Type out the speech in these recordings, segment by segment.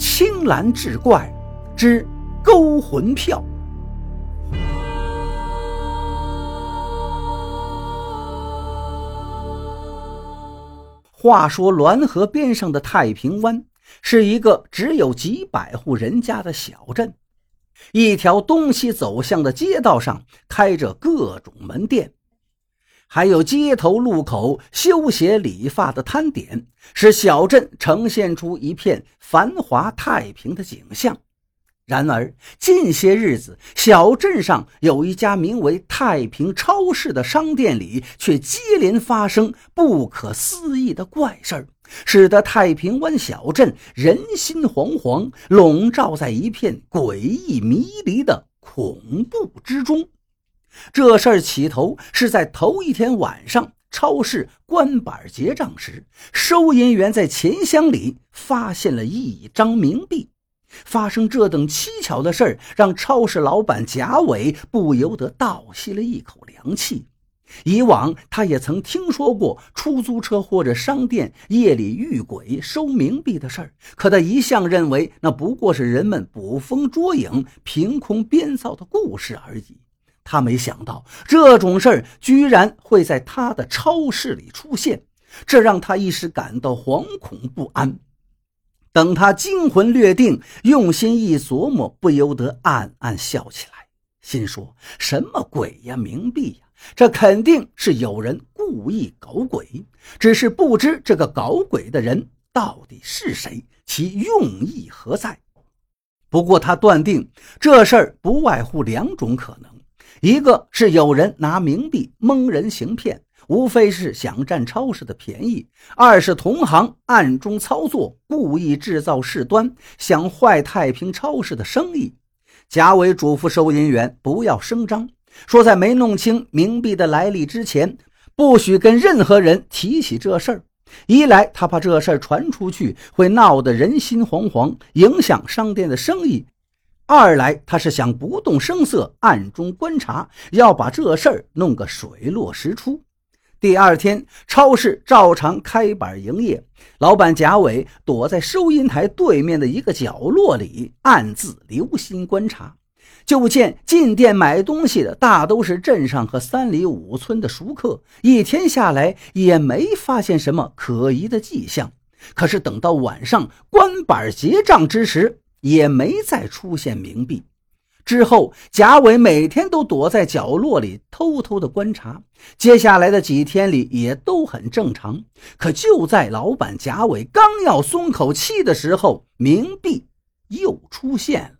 青蓝志怪之勾魂票。话说滦河边上的太平湾是一个只有几百户人家的小镇，一条东西走向的街道上开着各种门店。还有街头路口修鞋理发的摊点，使小镇呈现出一片繁华太平的景象。然而，近些日子，小镇上有一家名为“太平超市”的商店里，却接连发生不可思议的怪事儿，使得太平湾小镇人心惶惶，笼罩在一片诡异迷离的恐怖之中。这事儿起头是在头一天晚上，超市关板结账时，收银员在钱箱里发现了一张冥币。发生这等蹊跷的事儿，让超市老板贾伟不由得倒吸了一口凉气。以往他也曾听说过出租车或者商店夜里遇鬼收冥币的事儿，可他一向认为那不过是人们捕风捉影、凭空编造的故事而已。他没想到这种事儿居然会在他的超市里出现，这让他一时感到惶恐不安。等他惊魂略定，用心一琢磨，不由得暗暗笑起来，心说：“什么鬼呀，冥币呀！这肯定是有人故意搞鬼，只是不知这个搞鬼的人到底是谁，其用意何在。”不过他断定这事儿不外乎两种可能。一个是有人拿冥币蒙人行骗，无非是想占超市的便宜；二是同行暗中操作，故意制造事端，想坏太平超市的生意。贾伟嘱咐收银员不要声张，说在没弄清冥币的来历之前，不许跟任何人提起这事儿。一来他怕这事儿传出去会闹得人心惶惶，影响商店的生意。二来，他是想不动声色，暗中观察，要把这事儿弄个水落石出。第二天，超市照常开板营业，老板贾伟躲在收银台对面的一个角落里，暗自留心观察。就见进店买东西的大都是镇上和三里五村的熟客，一天下来也没发现什么可疑的迹象。可是等到晚上关板结账之时，也没再出现冥币。之后，贾伟每天都躲在角落里偷偷的观察。接下来的几天里也都很正常。可就在老板贾伟刚要松口气的时候，冥币又出现了。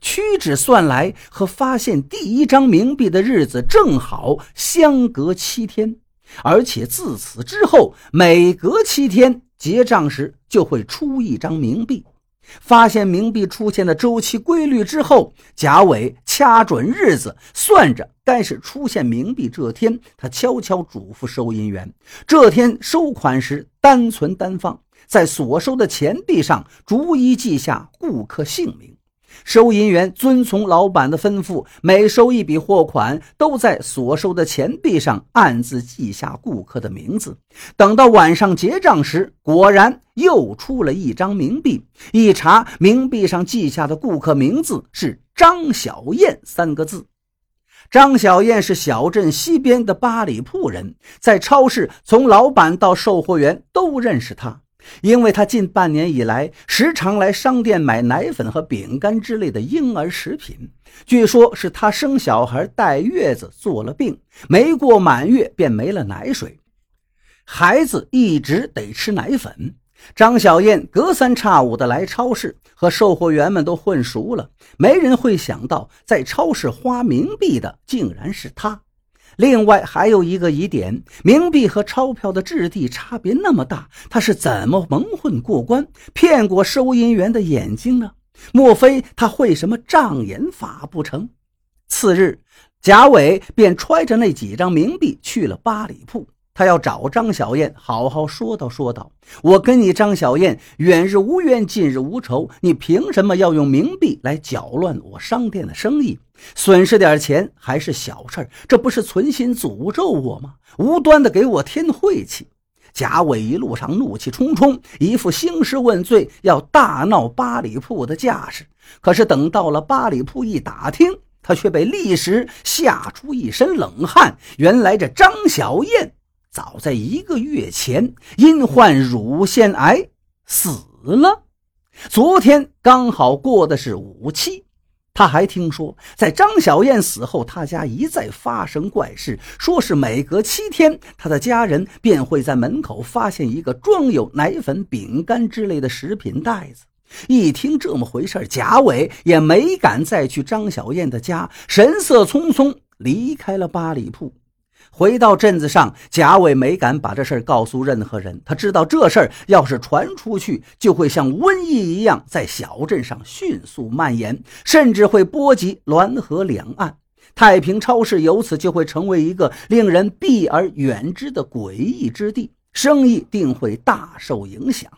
屈指算来，和发现第一张冥币的日子正好相隔七天。而且自此之后，每隔七天结账时就会出一张冥币。发现冥币出现的周期规律之后，贾伟掐准日子，算着该是出现冥币这天，他悄悄嘱咐收银员：这天收款时单存单放，在所收的钱币上逐一记下顾客姓名。收银员遵从老板的吩咐，每收一笔货款，都在所收的钱币上暗自记下顾客的名字。等到晚上结账时，果然又出了一张冥币。一查，冥币上记下的顾客名字是张小燕三个字。张小燕是小镇西边的八里铺人，在超市从老板到售货员都认识她。因为他近半年以来时常来商店买奶粉和饼干之类的婴儿食品，据说是他生小孩带月子做了病，没过满月便没了奶水，孩子一直得吃奶粉。张小燕隔三差五的来超市，和售货员们都混熟了，没人会想到在超市花冥币的竟然是他。另外还有一个疑点：冥币和钞票的质地差别那么大，他是怎么蒙混过关，骗过收银员的眼睛呢？莫非他会什么障眼法不成？次日，贾伟便揣着那几张冥币去了八里铺。他要找张小燕好好说道说道，我跟你张小燕远日无冤，近日无仇，你凭什么要用冥币来搅乱我商店的生意？损失点钱还是小事这不是存心诅咒我吗？无端的给我添晦气。贾伟一路上怒气冲冲，一副兴师问罪、要大闹八里铺的架势。可是等到了八里铺一打听，他却被立时吓出一身冷汗。原来这张小燕早在一个月前因患乳腺癌死了，昨天刚好过的是五七。他还听说，在张小燕死后，他家一再发生怪事，说是每隔七天，他的家人便会在门口发现一个装有奶粉、饼干之类的食品袋子。一听这么回事，贾伟也没敢再去张小燕的家，神色匆匆离开了八里铺。回到镇子上，贾伟没敢把这事告诉任何人。他知道这事儿要是传出去，就会像瘟疫一样在小镇上迅速蔓延，甚至会波及滦河两岸。太平超市由此就会成为一个令人避而远之的诡异之地，生意定会大受影响。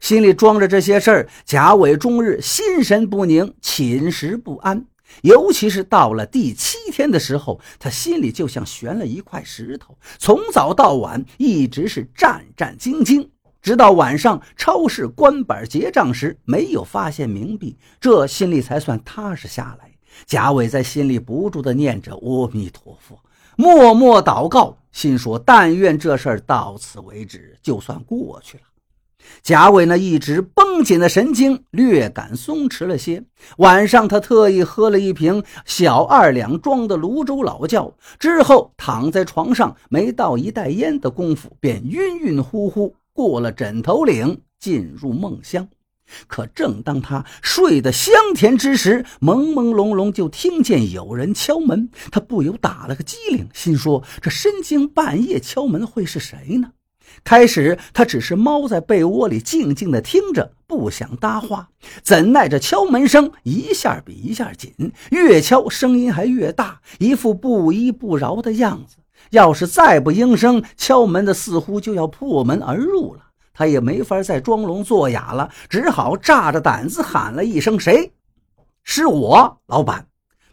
心里装着这些事儿，贾伟终日心神不宁，寝食不安。尤其是到了第七天的时候，他心里就像悬了一块石头，从早到晚一直是战战兢兢。直到晚上超市关板结账时，没有发现冥币，这心里才算踏实下来。贾伟在心里不住地念着“阿弥陀佛”，默默祷告，心说：“但愿这事儿到此为止，就算过去了。”贾伟呢一直绷紧的神经略感松弛了些。晚上，他特意喝了一瓶小二两装的泸州老窖，之后躺在床上，没到一袋烟的功夫，便晕晕乎乎过了枕头岭，进入梦乡。可正当他睡得香甜之时，朦朦胧胧就听见有人敲门，他不由打了个激灵，心说：这深更半夜敲门会是谁呢？开始，他只是猫在被窝里静静地听着，不想搭话。怎奈这敲门声一下比一下紧，越敲声音还越大，一副不依不饶的样子。要是再不应声，敲门的似乎就要破门而入了。他也没法再装聋作哑了，只好炸着胆子喊了一声：“谁？”“是我，老板。”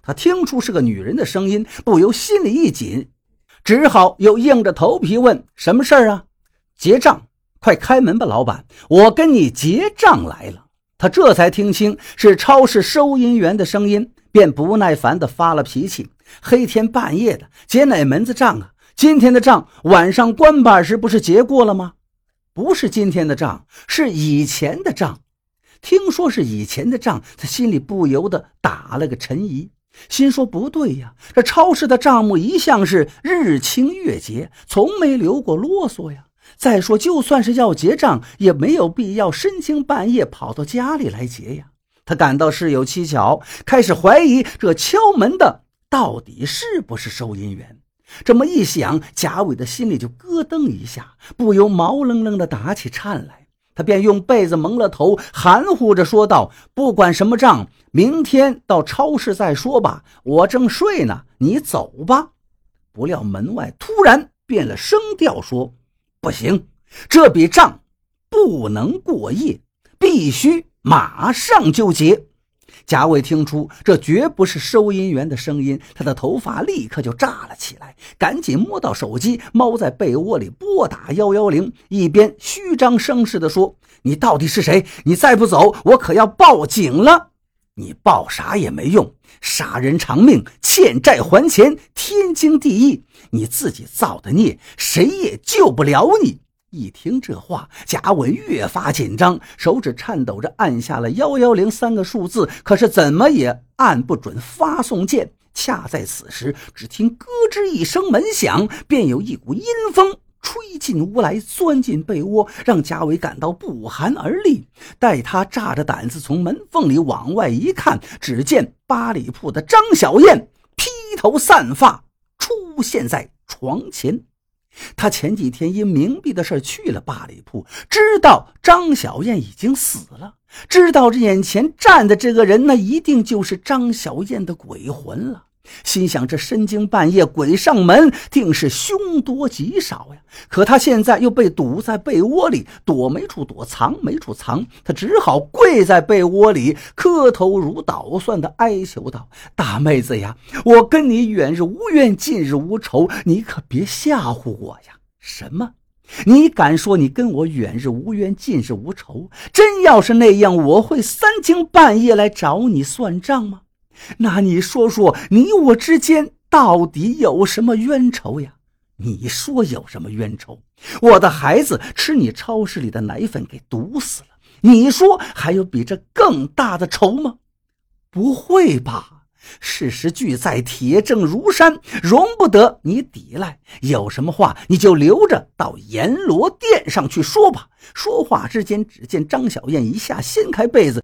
他听出是个女人的声音，不由心里一紧，只好又硬着头皮问：“什么事儿啊？”结账，快开门吧，老板，我跟你结账来了。他这才听清是超市收银员的声音，便不耐烦地发了脾气：“黑天半夜的结哪门子账啊？今天的账晚上关板时不是结过了吗？不是今天的账，是以前的账。听说是以前的账，他心里不由得打了个沉疑，心说不对呀，这超市的账目一向是日清月结，从没留过啰嗦呀。”再说，就算是要结账，也没有必要深更半夜跑到家里来结呀。他感到事有蹊跷，开始怀疑这敲门的到底是不是收银员。这么一想，贾伟的心里就咯噔一下，不由毛愣愣的打起颤来。他便用被子蒙了头，含糊着说道：“不管什么账，明天到超市再说吧。我正睡呢，你走吧。”不料门外突然变了声调，说。不行，这笔账不能过夜，必须马上就结。贾伟听出这绝不是收银员的声音，他的头发立刻就炸了起来，赶紧摸到手机，猫在被窝里拨打幺幺零，一边虚张声势地说：“你到底是谁？你再不走，我可要报警了！你报啥也没用，杀人偿命，欠债还钱，天经地义。”你自己造的孽，谁也救不了你。一听这话，贾伟越发紧张，手指颤抖着按下了幺幺零三个数字，可是怎么也按不准发送键。恰在此时，只听咯吱一声门响，便有一股阴风吹进屋来，钻进被窝，让贾伟感到不寒而栗。待他炸着胆子从门缝里往外一看，只见八里铺的张小燕披头散发。出现在床前，他前几天因冥币的事去了八里铺，知道张小燕已经死了，知道这眼前站的这个人，那一定就是张小燕的鬼魂了。心想：这深更半夜鬼上门，定是凶多吉少呀！可他现在又被堵在被窝里，躲没处躲，藏没处藏，他只好跪在被窝里，磕头如捣蒜的哀求道：“大妹子呀，我跟你远日无冤，近日无仇，你可别吓唬我呀！”什么？你敢说你跟我远日无冤，近日无仇？真要是那样，我会三更半夜来找你算账吗？那你说说，你我之间到底有什么冤仇呀？你说有什么冤仇？我的孩子吃你超市里的奶粉给毒死了，你说还有比这更大的仇吗？不会吧？事实俱在，铁证如山，容不得你抵赖。有什么话你就留着到阎罗殿上去说吧。说话之间，只见张小燕一下掀开被子，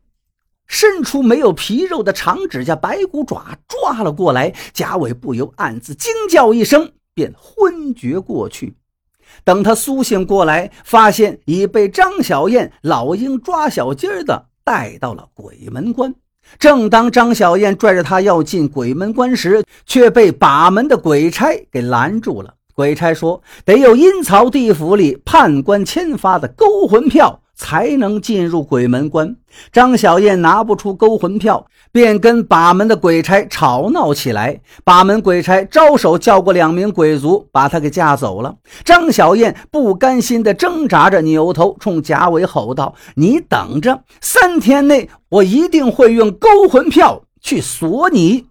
伸出没有皮肉的长指甲、白骨爪抓了过来。贾伟不由暗自惊叫一声，便昏厥过去。等他苏醒过来，发现已被张小燕老鹰抓小鸡儿的带到了鬼门关。正当张小燕拽着他要进鬼门关时，却被把门的鬼差给拦住了。鬼差说：“得有阴曹地府里判官签发的勾魂票。”才能进入鬼门关。张小燕拿不出勾魂票，便跟把门的鬼差吵闹起来。把门鬼差招手叫过两名鬼卒，把他给架走了。张小燕不甘心地挣扎着，扭头冲贾伟吼道：“你等着，三天内我一定会用勾魂票去锁你。”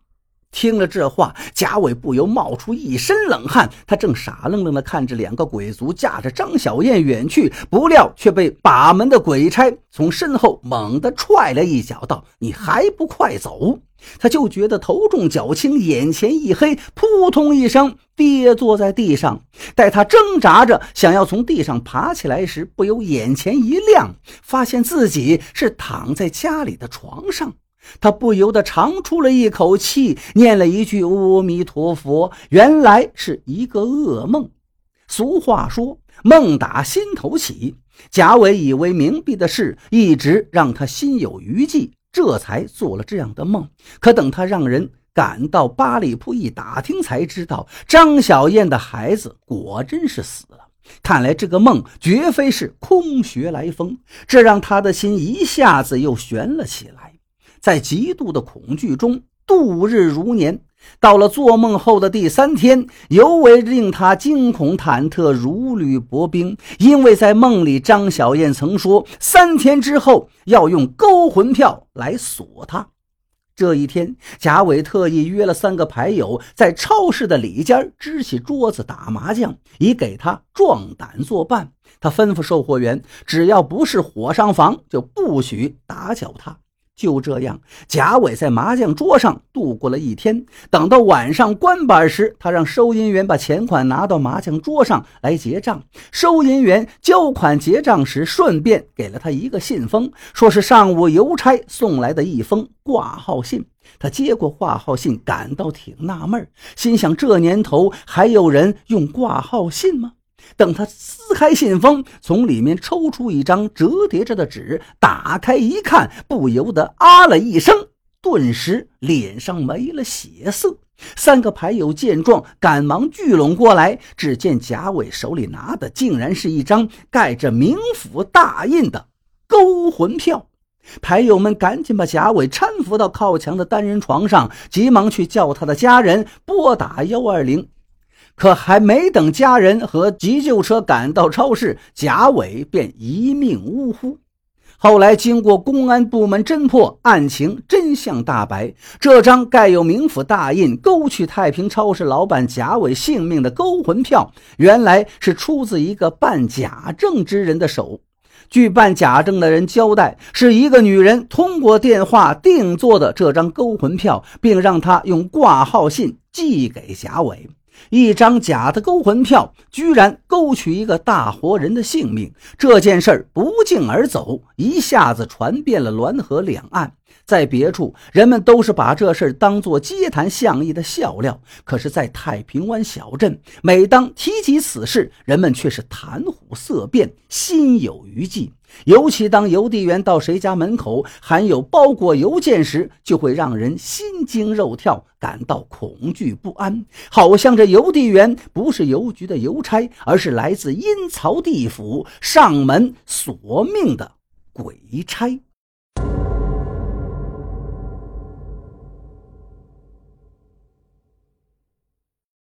听了这话，贾伟不由冒出一身冷汗。他正傻愣愣地看着两个鬼卒驾着张小燕远去，不料却被把门的鬼差从身后猛地踹了一脚，道：“你还不快走！”他就觉得头重脚轻，眼前一黑，扑通一声跌坐在地上。待他挣扎着想要从地上爬起来时，不由眼前一亮，发现自己是躺在家里的床上。他不由得长出了一口气，念了一句“阿弥陀佛”，原来是一个噩梦。俗话说：“梦打心头起。”贾伟以为冥币的事一直让他心有余悸，这才做了这样的梦。可等他让人赶到八里铺一打听，才知道张小燕的孩子果真是死了。看来这个梦绝非是空穴来风，这让他的心一下子又悬了起来。在极度的恐惧中度日如年，到了做梦后的第三天，尤为令他惊恐忐忑，如履薄冰。因为在梦里，张小燕曾说三天之后要用勾魂票来锁他。这一天，贾伟特意约了三个牌友在超市的里间支起桌子打麻将，以给他壮胆作伴。他吩咐售货员，只要不是火上房，就不许打搅他。就这样，贾伟在麻将桌上度过了一天。等到晚上关板时，他让收银员把钱款拿到麻将桌上来结账。收银员交款结账时，顺便给了他一个信封，说是上午邮差送来的一封挂号信。他接过挂号信，感到挺纳闷，心想：这年头还有人用挂号信吗？等他撕开信封，从里面抽出一张折叠着的纸，打开一看，不由得啊了一声，顿时脸上没了血色。三个牌友见状，赶忙聚拢过来。只见贾伟手里拿的，竟然是一张盖着冥府大印的勾魂票。牌友们赶紧把贾伟搀扶到靠墙的单人床上，急忙去叫他的家人拨打幺二零。可还没等家人和急救车赶到超市，贾伟便一命呜呼。后来经过公安部门侦破，案情真相大白。这张盖有冥府大印、勾去太平超市老板贾伟性命的勾魂票，原来是出自一个办假证之人的手。据办假证的人交代，是一个女人通过电话定做的这张勾魂票，并让他用挂号信寄给贾伟。一张假的勾魂票，居然勾取一个大活人的性命，这件事儿不胫而走，一下子传遍了滦河两岸。在别处，人们都是把这事当作街谈巷议的笑料；可是，在太平湾小镇，每当提及此事，人们却是谈虎色变，心有余悸。尤其当邮递员到谁家门口含有包裹邮件时，就会让人心惊肉跳，感到恐惧不安，好像这邮递员不是邮局的邮差，而是来自阴曹地府上门索命的鬼差。